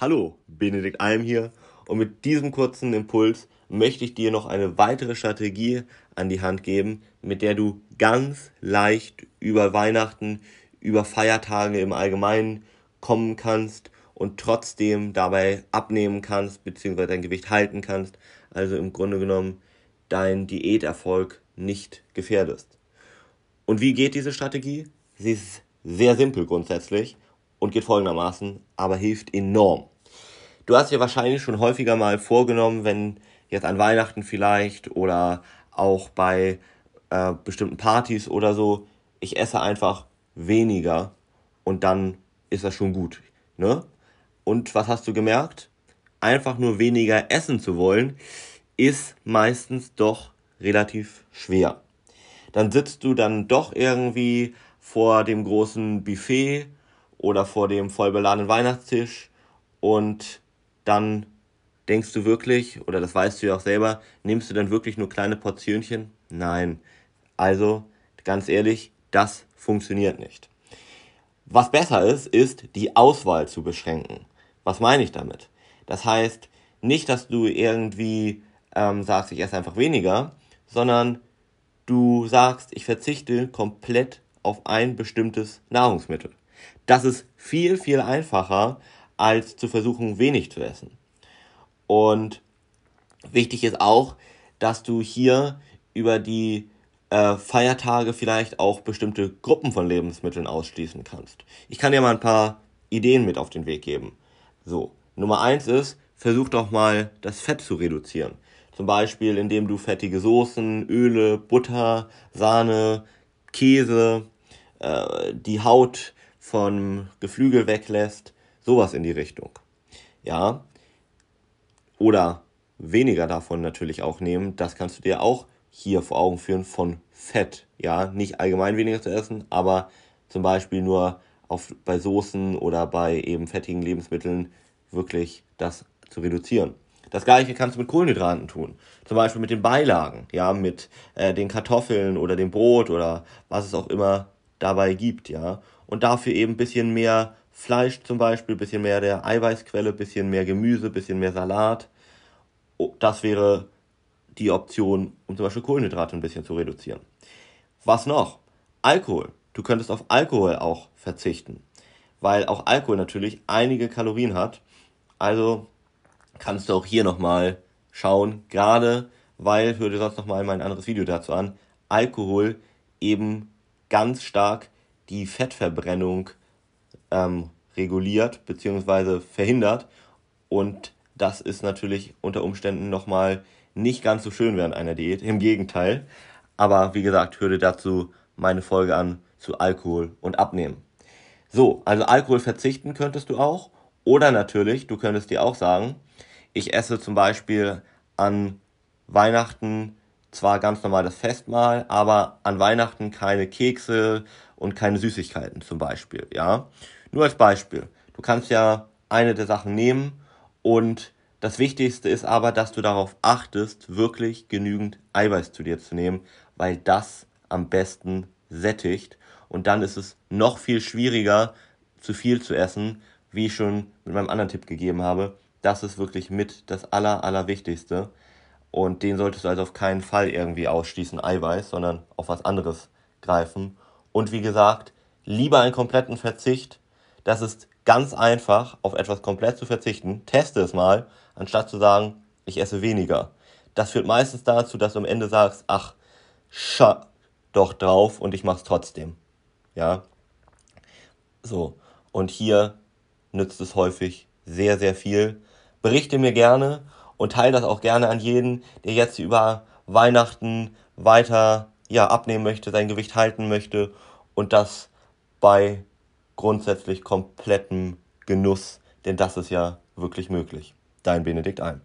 Hallo, Benedikt Alm hier und mit diesem kurzen Impuls möchte ich dir noch eine weitere Strategie an die Hand geben, mit der du ganz leicht über Weihnachten, über Feiertage im Allgemeinen kommen kannst und trotzdem dabei abnehmen kannst bzw. dein Gewicht halten kannst, also im Grunde genommen deinen Diäterfolg nicht gefährdest. Und wie geht diese Strategie? Sie ist sehr simpel grundsätzlich und geht folgendermaßen, aber hilft enorm. Du hast dir wahrscheinlich schon häufiger mal vorgenommen, wenn jetzt an Weihnachten vielleicht oder auch bei äh, bestimmten Partys oder so, ich esse einfach weniger und dann ist das schon gut. Ne? Und was hast du gemerkt? Einfach nur weniger essen zu wollen, ist meistens doch relativ schwer. Dann sitzt du dann doch irgendwie vor dem großen Buffet oder vor dem vollbeladenen Weihnachtstisch und dann denkst du wirklich, oder das weißt du ja auch selber, nimmst du dann wirklich nur kleine Portionchen? Nein. Also, ganz ehrlich, das funktioniert nicht. Was besser ist, ist die Auswahl zu beschränken. Was meine ich damit? Das heißt, nicht, dass du irgendwie ähm, sagst, ich esse einfach weniger, sondern du sagst, ich verzichte komplett auf ein bestimmtes Nahrungsmittel. Das ist viel, viel einfacher, als zu versuchen, wenig zu essen. Und wichtig ist auch, dass du hier über die äh, Feiertage vielleicht auch bestimmte Gruppen von Lebensmitteln ausschließen kannst. Ich kann dir mal ein paar Ideen mit auf den Weg geben. So, Nummer eins ist, versuch doch mal das Fett zu reduzieren. Zum Beispiel, indem du fettige Soßen, Öle, Butter, Sahne, Käse, äh, die Haut vom Geflügel weglässt, sowas in die Richtung. Ja. Oder weniger davon natürlich auch nehmen, das kannst du dir auch hier vor Augen führen von Fett. Ja, nicht allgemein weniger zu essen, aber zum Beispiel nur auf, bei Soßen oder bei eben fettigen Lebensmitteln wirklich das zu reduzieren. Das gleiche kannst du mit Kohlenhydraten tun. Zum Beispiel mit den Beilagen, ja, mit äh, den Kartoffeln oder dem Brot oder was es auch immer dabei gibt, ja. Und dafür eben ein bisschen mehr Fleisch zum Beispiel, ein bisschen mehr der Eiweißquelle, ein bisschen mehr Gemüse, ein bisschen mehr Salat. Das wäre die Option, um zum Beispiel Kohlenhydrate ein bisschen zu reduzieren. Was noch? Alkohol. Du könntest auf Alkohol auch verzichten, weil auch Alkohol natürlich einige Kalorien hat. Also kannst du auch hier nochmal schauen, gerade weil, hör dir sonst nochmal mein anderes Video dazu an, Alkohol eben ganz stark die Fettverbrennung ähm, reguliert bzw. verhindert und das ist natürlich unter Umständen nochmal nicht ganz so schön während einer Diät, im Gegenteil. Aber wie gesagt, hör dazu meine Folge an zu Alkohol und Abnehmen. So, also Alkohol verzichten könntest du auch. Oder natürlich, du könntest dir auch sagen, ich esse zum Beispiel an Weihnachten zwar ganz normal das Festmahl, aber an Weihnachten keine Kekse und keine Süßigkeiten zum Beispiel, ja. Nur als Beispiel. Du kannst ja eine der Sachen nehmen und das Wichtigste ist aber, dass du darauf achtest, wirklich genügend Eiweiß zu dir zu nehmen, weil das am besten sättigt und dann ist es noch viel schwieriger, zu viel zu essen, wie ich schon mit meinem anderen Tipp gegeben habe. Das ist wirklich mit das Aller, Allerwichtigste. Und den solltest du also auf keinen Fall irgendwie ausschließen, Eiweiß, sondern auf was anderes greifen. Und wie gesagt, lieber einen kompletten Verzicht. Das ist ganz einfach, auf etwas komplett zu verzichten. Teste es mal, anstatt zu sagen, ich esse weniger. Das führt meistens dazu, dass du am Ende sagst, ach, scha doch drauf und ich mach's trotzdem. Ja. So. Und hier nützt es häufig sehr, sehr viel. Berichte mir gerne und teile das auch gerne an jeden, der jetzt über Weihnachten weiter ja, abnehmen möchte, sein Gewicht halten möchte und das bei grundsätzlich komplettem Genuss, denn das ist ja wirklich möglich. Dein Benedikt Alm.